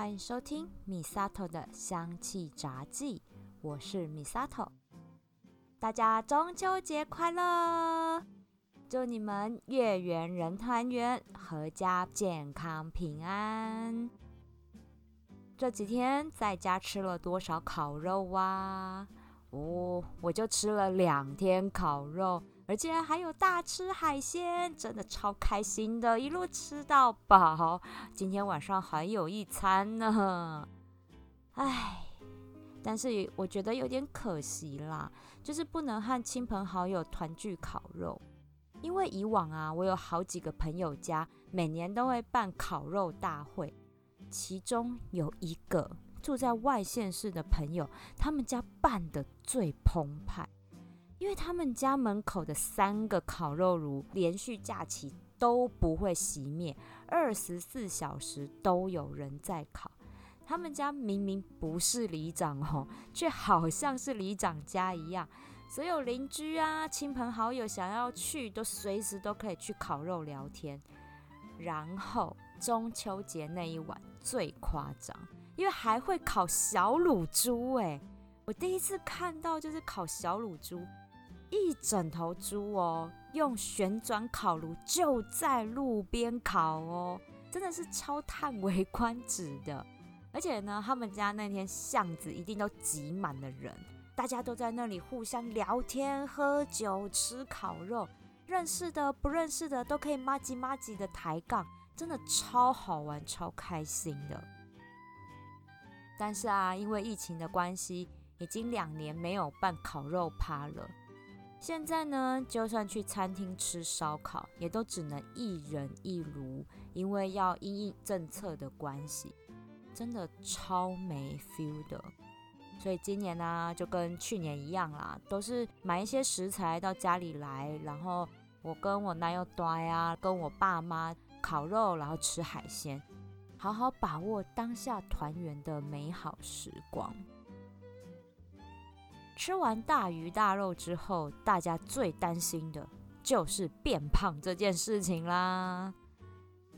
欢迎收听米萨头的香气杂记，我是米萨头。大家中秋节快乐！祝你们月圆人团圆，阖家健康平安。这几天在家吃了多少烤肉啊？哦，我就吃了两天烤肉。而且还有大吃海鲜，真的超开心的，一路吃到饱。今天晚上还有一餐呢，唉，但是我觉得有点可惜啦，就是不能和亲朋好友团聚烤肉。因为以往啊，我有好几个朋友家每年都会办烤肉大会，其中有一个住在外县市的朋友，他们家办的最澎湃。因为他们家门口的三个烤肉炉连续假期都不会熄灭，二十四小时都有人在烤。他们家明明不是里长哦，却好像是里长家一样。所有邻居啊、亲朋好友想要去，都随时都可以去烤肉聊天。然后中秋节那一晚最夸张，因为还会烤小卤猪哎！我第一次看到就是烤小卤猪。一整头猪哦，用旋转烤炉就在路边烤哦，真的是超叹为观止的。而且呢，他们家那天巷子一定都挤满了人，大家都在那里互相聊天、喝酒、吃烤肉，认识的、不认识的都可以麻吉麻吉的抬杠，真的超好玩、超开心的。但是啊，因为疫情的关系，已经两年没有办烤肉趴了。现在呢，就算去餐厅吃烧烤，也都只能一人一炉，因为要因应政策的关系，真的超没 feel 的。所以今年呢，就跟去年一样啦，都是买一些食材到家里来，然后我跟我男友端呀，跟我爸妈烤肉，然后吃海鲜，好好把握当下团圆的美好时光。吃完大鱼大肉之后，大家最担心的就是变胖这件事情啦。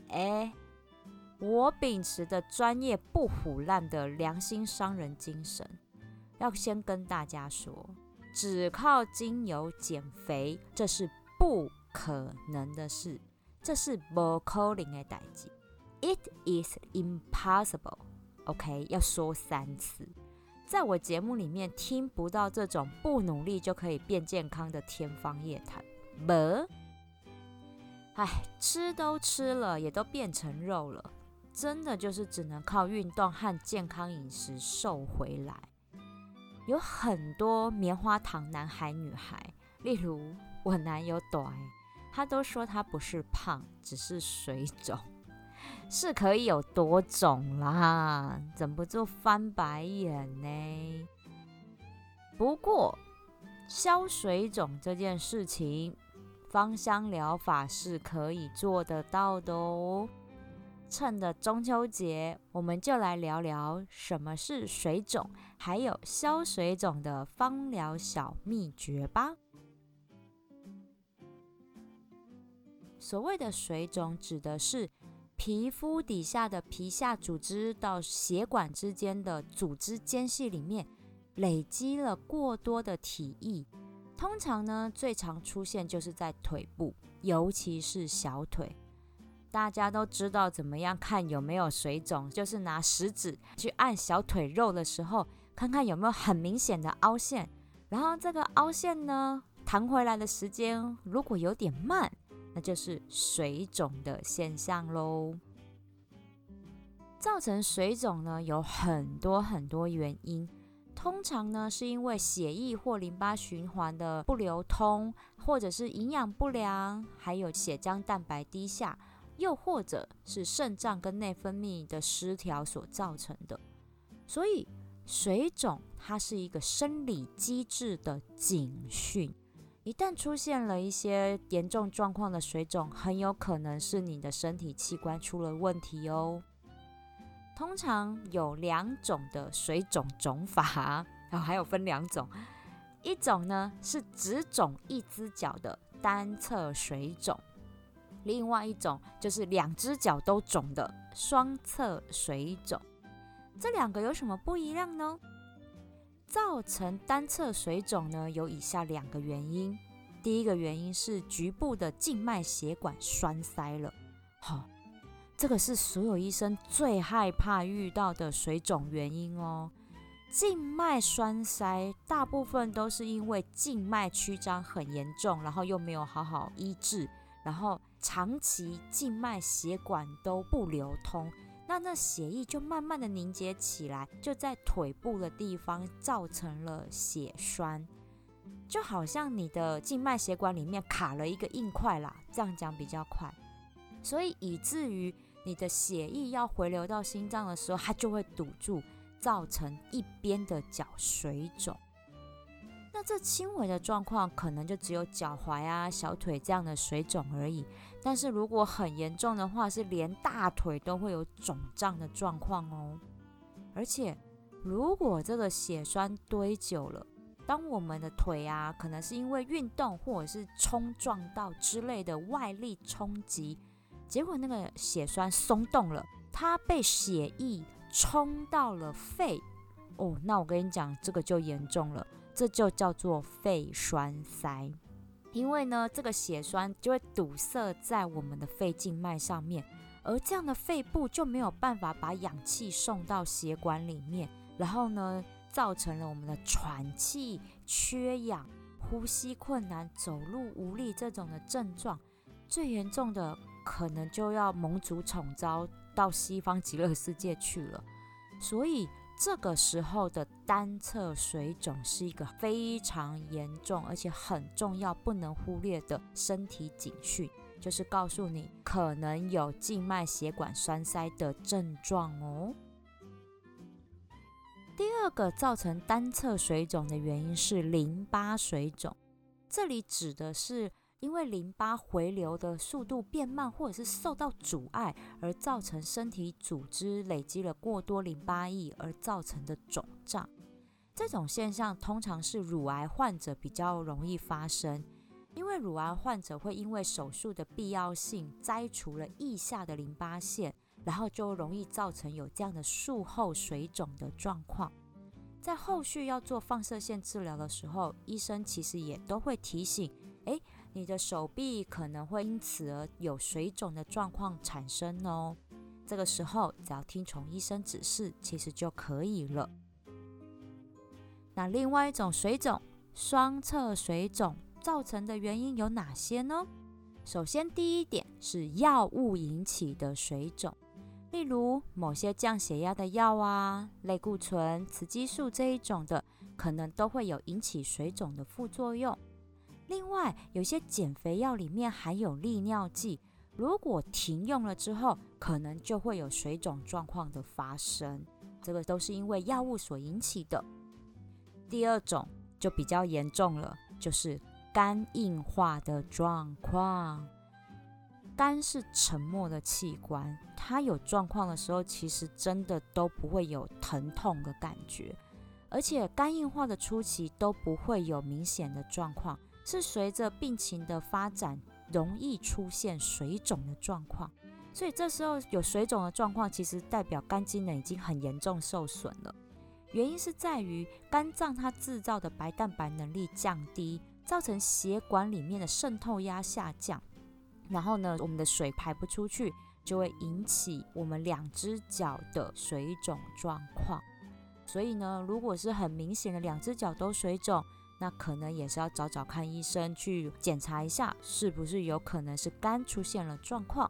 哎，我秉持的专业不腐烂的良心商人精神，要先跟大家说，只靠精油减肥这是不可能的事，这是不可能的代志。It is impossible. OK，要说三次。在我节目里面听不到这种不努力就可以变健康的天方夜谭。不，哎，吃都吃了，也都变成肉了，真的就是只能靠运动和健康饮食瘦回来。有很多棉花糖男孩女孩，例如我男友短，他都说他不是胖，只是水肿。是可以有多种啦，忍不住翻白眼呢。不过消水肿这件事情，芳香疗法是可以做得到的哦。趁着中秋节，我们就来聊聊什么是水肿，还有消水肿的芳疗小秘诀吧。所谓的水肿，指的是。皮肤底下的皮下组织到血管之间的组织间隙里面累积了过多的体液，通常呢最常出现就是在腿部，尤其是小腿。大家都知道怎么样看有没有水肿，就是拿食指去按小腿肉的时候，看看有没有很明显的凹陷，然后这个凹陷呢弹回来的时间如果有点慢。那就是水肿的现象喽。造成水肿呢，有很多很多原因。通常呢，是因为血液或淋巴循环的不流通，或者是营养不良，还有血浆蛋白低下，又或者是肾脏跟内分泌的失调所造成的。所以，水肿它是一个生理机制的警讯。一旦出现了一些严重状况的水肿，很有可能是你的身体器官出了问题哦。通常有两种的水肿肿法，然后还有分两种，一种呢是只肿一只脚的单侧水肿，另外一种就是两只脚都肿的双侧水肿。这两个有什么不一样呢？造成单侧水肿呢，有以下两个原因。第一个原因是局部的静脉血管栓塞了。好，这个是所有医生最害怕遇到的水肿原因哦。静脉栓塞大部分都是因为静脉曲张很严重，然后又没有好好医治，然后长期静脉血管都不流通。那那血液就慢慢的凝结起来，就在腿部的地方造成了血栓，就好像你的静脉血管里面卡了一个硬块啦，这样讲比较快，所以以至于你的血液要回流到心脏的时候，它就会堵住，造成一边的脚水肿。那这轻微的状况可能就只有脚踝啊、小腿这样的水肿而已。但是如果很严重的话，是连大腿都会有肿胀的状况哦。而且，如果这个血栓堆久了，当我们的腿啊，可能是因为运动或者是冲撞到之类的外力冲击，结果那个血栓松动了，它被血液冲到了肺哦，那我跟你讲，这个就严重了，这就叫做肺栓塞。因为呢，这个血栓就会堵塞在我们的肺静脉上面，而这样的肺部就没有办法把氧气送到血管里面，然后呢，造成了我们的喘气、缺氧、呼吸困难、走路无力这种的症状。最严重的可能就要蒙主宠招到西方极乐世界去了。所以。这个时候的单侧水肿是一个非常严重，而且很重要、不能忽略的身体警讯，就是告诉你可能有静脉血管栓塞的症状哦。第二个造成单侧水肿的原因是淋巴水肿，这里指的是。因为淋巴回流的速度变慢，或者是受到阻碍，而造成身体组织累积了过多淋巴液而造成的肿胀。这种现象通常是乳癌患者比较容易发生，因为乳癌患者会因为手术的必要性摘除了腋下的淋巴腺，然后就容易造成有这样的术后水肿的状况。在后续要做放射线治疗的时候，医生其实也都会提醒，诶。你的手臂可能会因此而有水肿的状况产生哦。这个时候只要听从医生指示，其实就可以了。那另外一种水肿，双侧水肿造成的原因有哪些呢？首先，第一点是药物引起的水肿，例如某些降血压的药啊、类固醇、雌激素这一种的，可能都会有引起水肿的副作用。另外，有些减肥药里面含有利尿剂，如果停用了之后，可能就会有水肿状况的发生。这个都是因为药物所引起的。第二种就比较严重了，就是肝硬化的状况。肝是沉默的器官，它有状况的时候，其实真的都不会有疼痛的感觉，而且肝硬化的初期都不会有明显的状况。是随着病情的发展，容易出现水肿的状况，所以这时候有水肿的状况，其实代表肝机能已经很严重受损了。原因是在于肝脏它制造的白蛋白能力降低，造成血管里面的渗透压下降，然后呢，我们的水排不出去，就会引起我们两只脚的水肿状况。所以呢，如果是很明显的两只脚都水肿，那可能也是要找找看医生去检查一下，是不是有可能是肝出现了状况。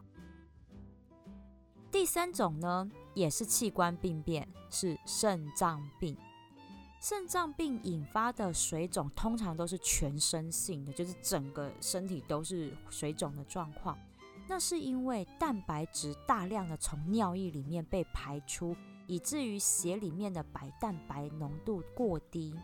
第三种呢，也是器官病变，是肾脏病。肾脏病引发的水肿通常都是全身性的，就是整个身体都是水肿的状况。那是因为蛋白质大量的从尿液里面被排出，以至于血里面的白蛋白浓度过低。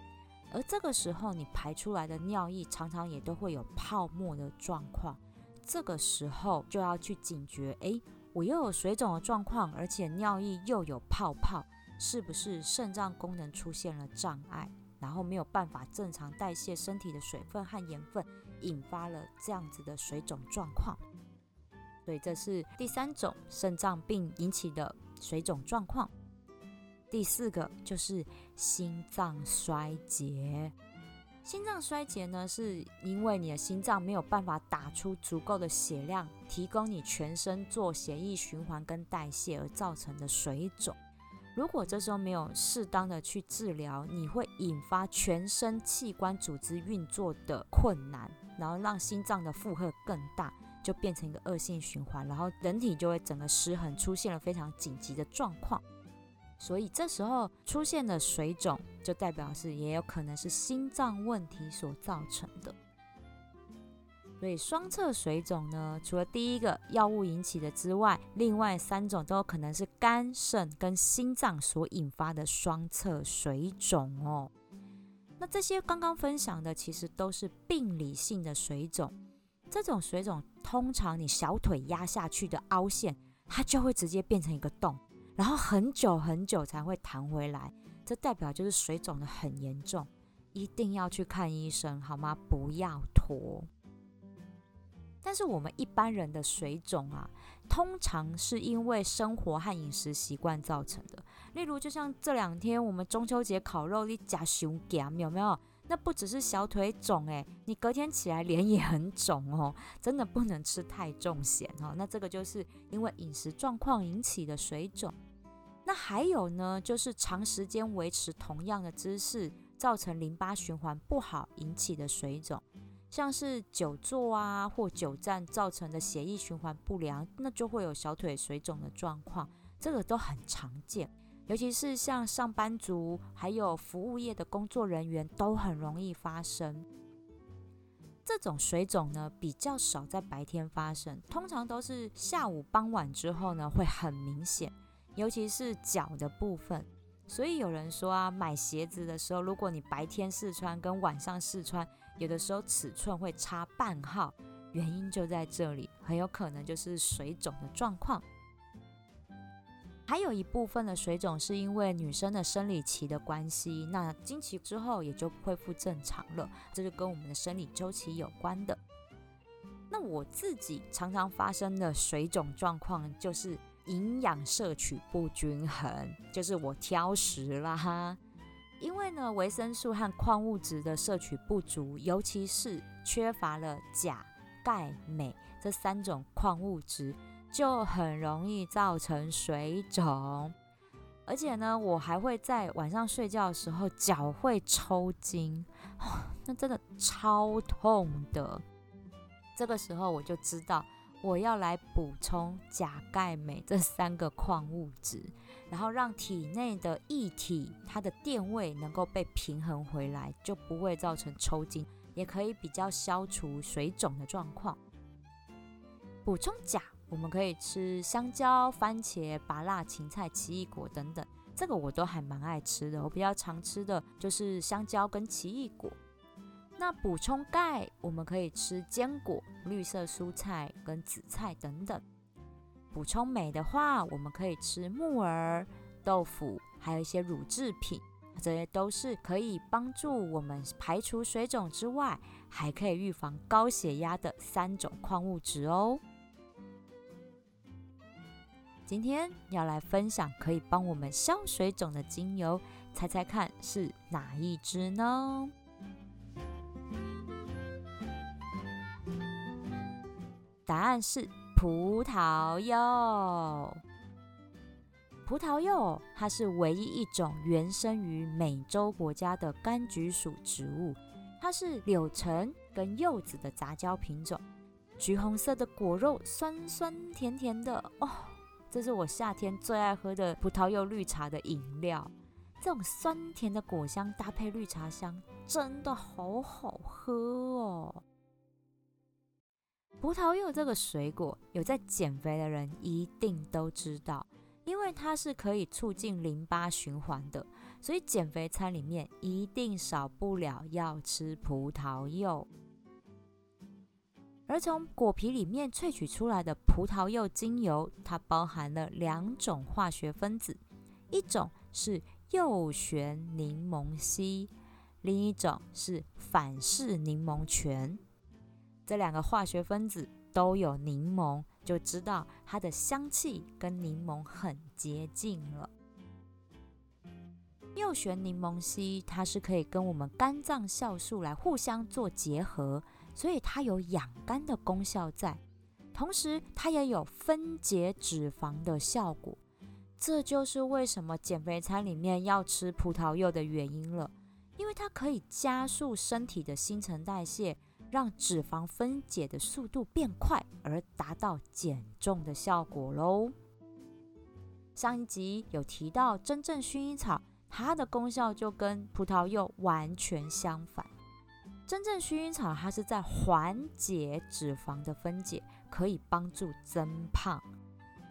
而这个时候，你排出来的尿液常常也都会有泡沫的状况。这个时候就要去警觉，诶，我又有水肿的状况，而且尿液又有泡泡，是不是肾脏功能出现了障碍，然后没有办法正常代谢身体的水分和盐分，引发了这样子的水肿状况。所以这是第三种肾脏病引起的水肿状况。第四个就是心脏衰竭。心脏衰竭呢，是因为你的心脏没有办法打出足够的血量，提供你全身做血液循环跟代谢而造成的水肿。如果这时候没有适当的去治疗，你会引发全身器官组织运作的困难，然后让心脏的负荷更大，就变成一个恶性循环，然后人体就会整个失衡，出现了非常紧急的状况。所以这时候出现的水肿，就代表是也有可能是心脏问题所造成的。所以双侧水肿呢，除了第一个药物引起的之外，另外三种都有可能是肝、肾跟心脏所引发的双侧水肿哦。那这些刚刚分享的，其实都是病理性的水肿。这种水肿通常你小腿压下去的凹陷，它就会直接变成一个洞。然后很久很久才会弹回来，这代表就是水肿的很严重，一定要去看医生好吗？不要拖。但是我们一般人的水肿啊，通常是因为生活和饮食习惯造成的。例如，就像这两天我们中秋节烤肉，你夹熊夹有没有？那不只是小腿肿诶，你隔天起来脸也很肿哦，真的不能吃太重咸哦。那这个就是因为饮食状况引起的水肿。那还有呢，就是长时间维持同样的姿势，造成淋巴循环不好引起的水肿，像是久坐啊或久站造成的血液循环不良，那就会有小腿水肿的状况，这个都很常见，尤其是像上班族还有服务业的工作人员都很容易发生。这种水肿呢比较少在白天发生，通常都是下午傍晚之后呢会很明显。尤其是脚的部分，所以有人说啊，买鞋子的时候，如果你白天试穿跟晚上试穿，有的时候尺寸会差半号，原因就在这里，很有可能就是水肿的状况。还有一部分的水肿是因为女生的生理期的关系，那经期之后也就恢复正常了，这就跟我们的生理周期有关的。那我自己常常发生的水肿状况就是。营养摄取不均衡，就是我挑食啦。因为呢，维生素和矿物质的摄取不足，尤其是缺乏了钾、钙、镁这三种矿物质，就很容易造成水肿。而且呢，我还会在晚上睡觉的时候脚会抽筋，那真的超痛的。这个时候我就知道。我要来补充钾、钙、镁这三个矿物质，然后让体内的液体它的电位能够被平衡回来，就不会造成抽筋，也可以比较消除水肿的状况。补充钾，我们可以吃香蕉、番茄、芭辣、芹菜、奇异果等等，这个我都还蛮爱吃的。我比较常吃的就是香蕉跟奇异果。那补充钙，我们可以吃坚果、绿色蔬菜跟紫菜等等。补充镁的话，我们可以吃木耳、豆腐，还有一些乳制品，这些都是可以帮助我们排除水肿之外，还可以预防高血压的三种矿物质哦。今天要来分享可以帮我们消水肿的精油，猜猜看是哪一支呢？答案是葡萄柚。葡萄柚它是唯一一种原生于美洲国家的柑橘属植物，它是柳橙跟柚子的杂交品种。橘红色的果肉，酸酸甜甜的 哦，这是我夏天最爱喝的葡萄柚绿茶的饮料。这种酸甜的果香搭配绿茶香，真的好好喝哦。葡萄柚这个水果，有在减肥的人一定都知道，因为它是可以促进淋巴循环的，所以减肥餐里面一定少不了要吃葡萄柚。而从果皮里面萃取出来的葡萄柚精油，它包含了两种化学分子，一种是右旋柠檬烯，另一种是反式柠檬醛。这两个化学分子都有柠檬，就知道它的香气跟柠檬很接近了。右旋柠檬烯它是可以跟我们肝脏酵素来互相做结合，所以它有养肝的功效在，同时它也有分解脂肪的效果。这就是为什么减肥餐里面要吃葡萄柚的原因了，因为它可以加速身体的新陈代谢，让脂肪分解的速度变快，而达到减重的效果喽。上一集有提到真正薰衣草，它的功效就跟葡萄柚完全相反。真正薰衣草它是在缓解脂肪的分解，可以帮助增胖。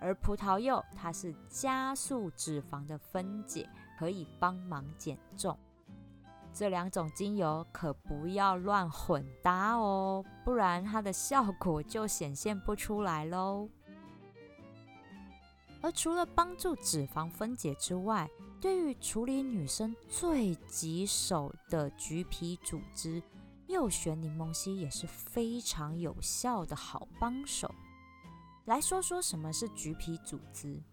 而葡萄柚它是加速脂肪的分解，可以帮忙减重。这两种精油可不要乱混搭哦，不然它的效果就显现不出来喽。而除了帮助脂肪分解之外，对于处理女生最棘手的橘皮组织，右旋柠檬烯也是非常有效的好帮手。来说说什么是橘皮组织。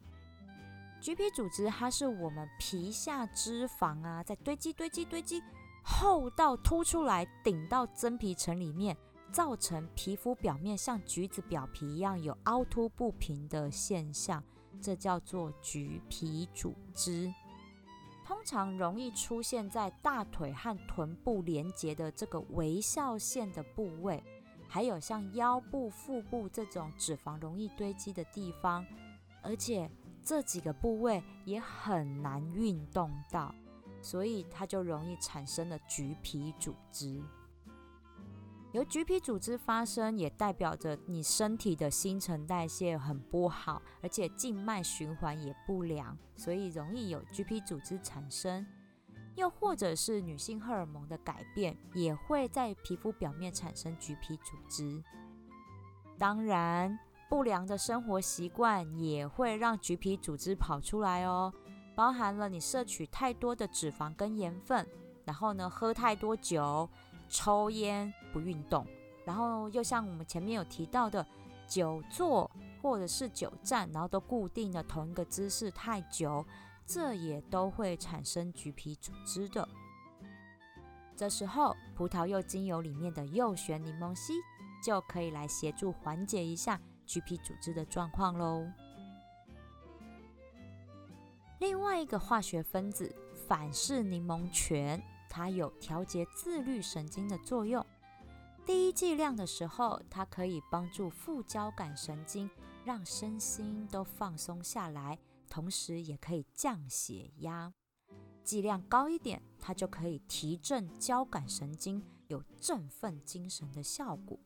橘皮组织它是我们皮下脂肪啊，在堆积、堆积、堆积，厚到凸出来，顶到真皮层里面，造成皮肤表面像橘子表皮一样有凹凸不平的现象，这叫做橘皮组织。通常容易出现在大腿和臀部连接的这个微笑线的部位。还有像腰部、腹部这种脂肪容易堆积的地方，而且这几个部位也很难运动到，所以它就容易产生了橘皮组织。由橘皮组织发生，也代表着你身体的新陈代谢很不好，而且静脉循环也不良，所以容易有橘皮组织产生。又或者是女性荷尔蒙的改变，也会在皮肤表面产生橘皮组织。当然，不良的生活习惯也会让橘皮组织跑出来哦，包含了你摄取太多的脂肪跟盐分，然后呢喝太多酒、抽烟、不运动，然后又像我们前面有提到的久坐或者是久站，然后都固定的同一个姿势太久。这也都会产生橘皮组织的。这时候，葡萄柚精油里面的右旋柠檬烯就可以来协助缓解一下橘皮组织的状况喽。另外一个化学分子反式柠檬醛，它有调节自律神经的作用。第一剂量的时候，它可以帮助副交感神经，让身心都放松下来。同时也可以降血压，剂量高一点，它就可以提振交感神经，有振奋精神的效果。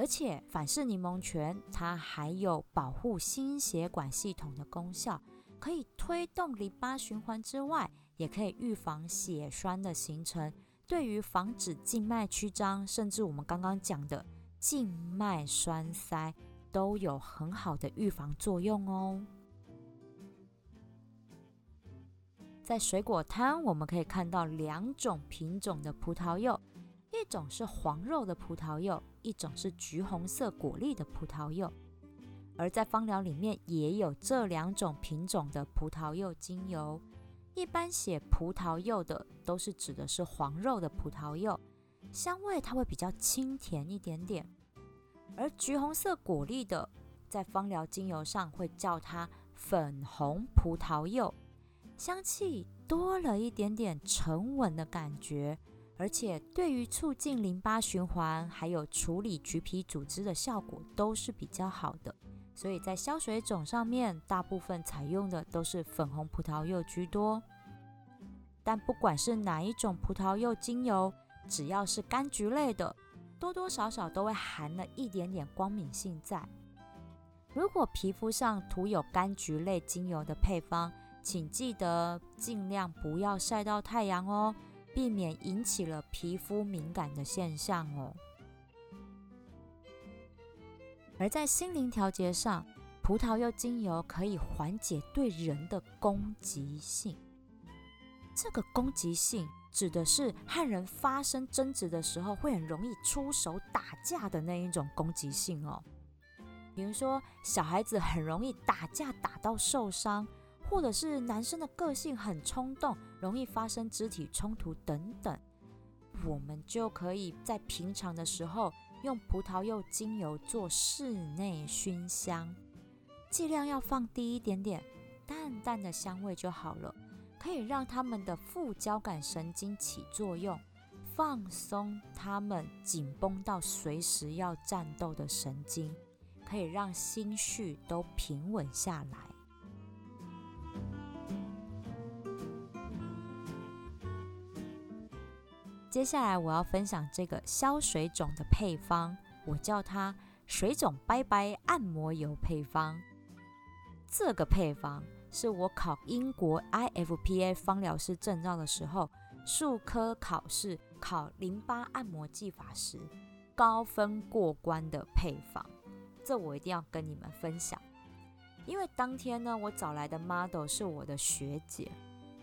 而且反式柠檬醛它还有保护心血管系统的功效，可以推动淋巴循环之外，也可以预防血栓的形成，对于防止静脉曲张，甚至我们刚刚讲的静脉栓塞，都有很好的预防作用哦。在水果摊，我们可以看到两种品种的葡萄柚，一种是黄肉的葡萄柚，一种是橘红色果粒的葡萄柚。而在芳疗里面也有这两种品种的葡萄柚精油。一般写葡萄柚的都是指的是黄肉的葡萄柚，香味它会比较清甜一点点。而橘红色果粒的，在芳疗精油上会叫它粉红葡萄柚。香气多了一点点沉稳的感觉，而且对于促进淋巴循环，还有处理橘皮组织的效果都是比较好的。所以在消水肿上面，大部分采用的都是粉红葡萄柚居多。但不管是哪一种葡萄柚精油，只要是柑橘类的，多多少少都会含了一点点光敏性在。如果皮肤上涂有柑橘类精油的配方，请记得尽量不要晒到太阳哦，避免引起了皮肤敏感的现象哦。而在心灵调节上，葡萄柚精油可以缓解对人的攻击性。这个攻击性指的是和人发生争执的时候会很容易出手打架的那一种攻击性哦。比如说，小孩子很容易打架打到受伤。或者是男生的个性很冲动，容易发生肢体冲突等等，我们就可以在平常的时候用葡萄柚精油做室内熏香，剂量要放低一点点，淡淡的香味就好了，可以让他们的副交感神经起作用。放松他们紧绷到随时要战斗的神经，可以让心绪都平稳下来。接下来我要分享这个消水肿的配方，我叫它“水肿拜拜按摩油配方”。这个配方是我考英国 IFPA 芳疗师证照的时候，术科考试。考淋巴按摩技法时高分过关的配方，这我一定要跟你们分享。因为当天呢，我找来的 model 是我的学姐，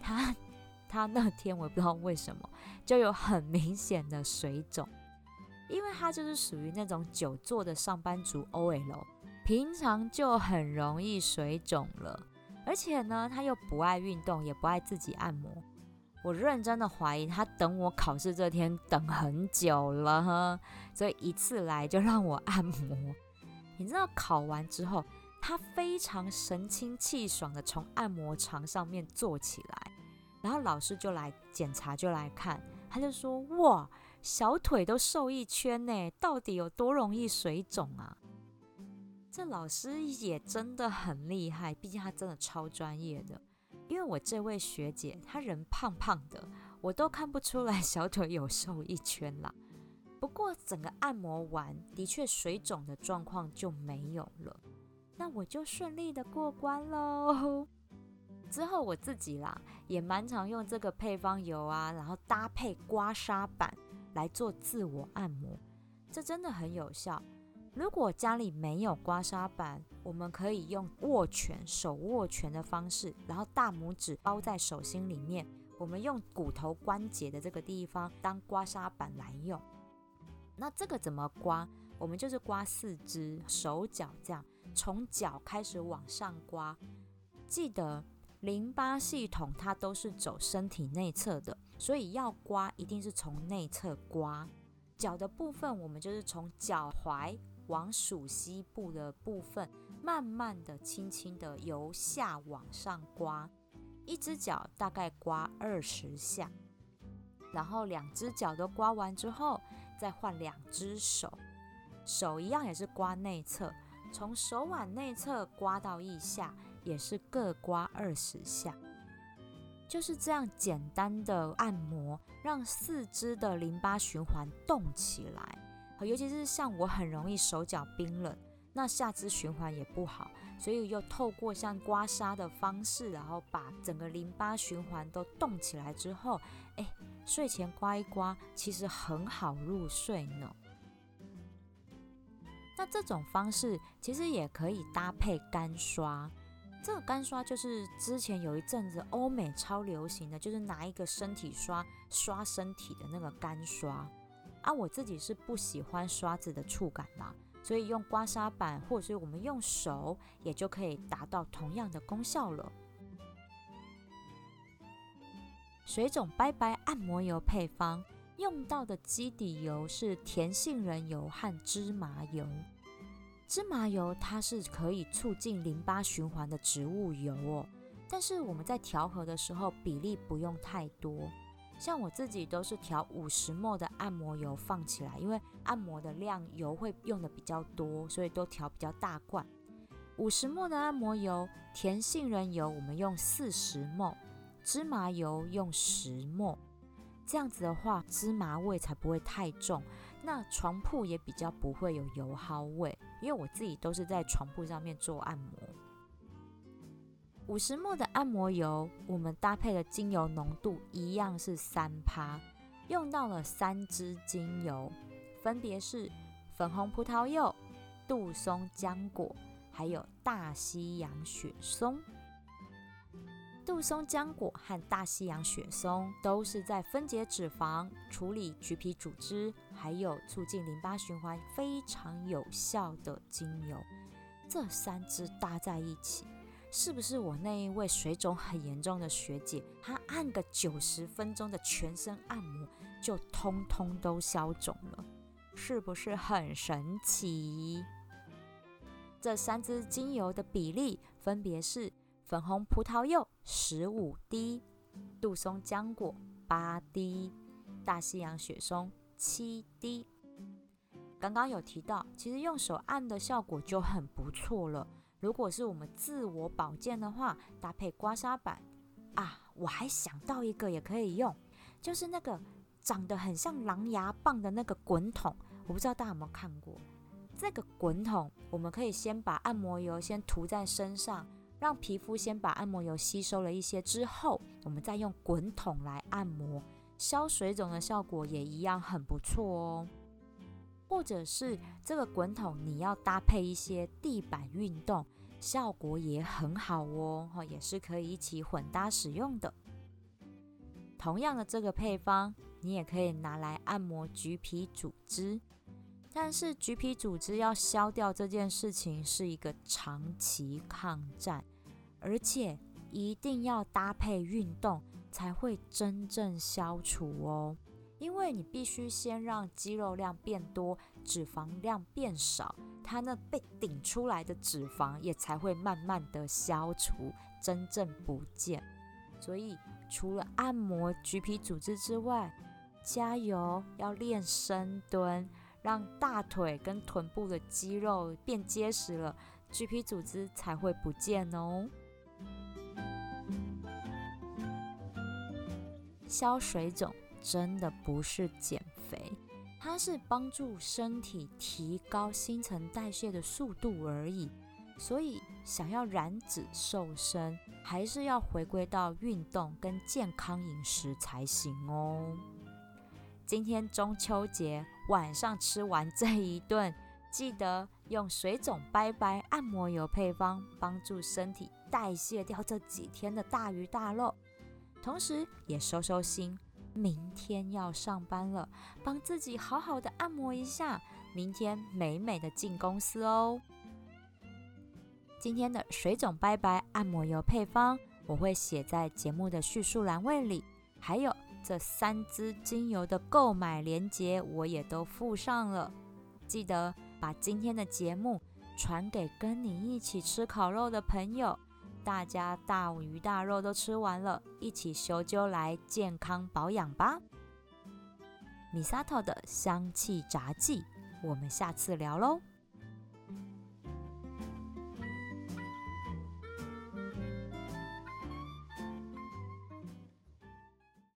她他那天我也不知道为什么就有很明显的水肿，因为他就是属于那种久坐的上班族 OL，平常就很容易水肿了，而且呢，他又不爱运动，也不爱自己按摩。我认真的怀疑他等我考试这天等很久了，所以一次来就让我按摩。你知道考完之后，他非常神清气爽的从按摩床上面坐起来，然后老师就来检查，就来看，他就说：“哇，小腿都瘦一圈呢，到底有多容易水肿啊？”这老师也真的很厉害，毕竟他真的超专业的。因为我这位学姐她人胖胖的，我都看不出来小腿有瘦一圈啦。不过整个按摩完，的确水肿的状况就没有了，那我就顺利的过关喽。之后我自己啦，也蛮常用这个配方油啊，然后搭配刮痧板来做自我按摩，这真的很有效。如果家里没有刮痧板，我们可以用握拳、手握拳的方式，然后大拇指包在手心里面，我们用骨头关节的这个地方当刮痧板来用。那这个怎么刮？我们就是刮四肢、手脚这样，从脚开始往上刮。记得淋巴系统它都是走身体内侧的，所以要刮一定是从内侧刮。脚的部分，我们就是从脚踝。往属膝部的部分，慢慢的、轻轻的由下往上刮，一只脚大概刮二十下，然后两只脚都刮完之后，再换两只手，手一样也是刮内侧，从手腕内侧刮到腋下，也是各刮二十下，就是这样简单的按摩，让四肢的淋巴循环动起来。尤其是像我很容易手脚冰冷，那下肢循环也不好，所以又透过像刮痧的方式，然后把整个淋巴循环都动起来之后，哎，睡前刮一刮，其实很好入睡呢。那这种方式其实也可以搭配干刷，这个干刷就是之前有一阵子欧美超流行的，就是拿一个身体刷刷身体的那个干刷。啊，我自己是不喜欢刷子的触感啦，所以用刮痧板或者是我们用手，也就可以达到同样的功效了。水肿拜拜按摩油配方用到的基底油是甜杏仁油和芝麻油。芝麻油它是可以促进淋巴循环的植物油哦，但是我们在调和的时候比例不用太多。像我自己都是调五十沫的按摩油放起来，因为按摩的量油会用的比较多，所以都调比较大罐。五十沫的按摩油，甜杏仁油我们用四十沫，芝麻油用十沫，这样子的话芝麻味才不会太重，那床铺也比较不会有油耗味，因为我自己都是在床铺上面做按摩。五十沫的按摩油，我们搭配的精油浓度一样是三趴，用到了三支精油，分别是粉红葡萄柚、杜松浆果，还有大西洋雪松。杜松浆果和大西洋雪松都是在分解脂肪、处理橘皮组织，还有促进淋巴循环非常有效的精油。这三支搭在一起。是不是我那一位水肿很严重的学姐，她按个九十分钟的全身按摩，就通通都消肿了？是不是很神奇？这三支精油的比例分别是粉红葡萄柚十五滴，杜松浆果八滴，大西洋雪松七滴。刚刚有提到，其实用手按的效果就很不错了。如果是我们自我保健的话，搭配刮痧板啊，我还想到一个也可以用，就是那个长得很像狼牙棒的那个滚筒，我不知道大家有没有看过。这个滚筒，我们可以先把按摩油先涂在身上，让皮肤先把按摩油吸收了一些之后，我们再用滚筒来按摩，消水肿的效果也一样很不错哦。或者是这个滚筒，你要搭配一些地板运动，效果也很好哦，哈，也是可以一起混搭使用的。同样的这个配方，你也可以拿来按摩橘皮组织，但是橘皮组织要消掉这件事情是一个长期抗战，而且一定要搭配运动才会真正消除哦。因为你必须先让肌肉量变多，脂肪量变少，它那被顶出来的脂肪也才会慢慢的消除，真正不见。所以除了按摩橘皮组织之外，加油要练深蹲，让大腿跟臀部的肌肉变结实了，橘皮组织才会不见哦。消水肿。真的不是减肥，它是帮助身体提高新陈代谢的速度而已。所以，想要燃脂瘦身，还是要回归到运动跟健康饮食才行哦。今天中秋节晚上吃完这一顿，记得用水肿拜拜按摩油配方，帮助身体代谢掉这几天的大鱼大肉，同时也收收心。明天要上班了，帮自己好好的按摩一下，明天美美的进公司哦。今天的水肿拜拜按摩油配方，我会写在节目的叙述栏位里，还有这三支精油的购买链接我也都附上了。记得把今天的节目传给跟你一起吃烤肉的朋友。大家大鱼大肉都吃完了，一起修就来健康保养吧。米萨托的香气杂技，我们下次聊喽。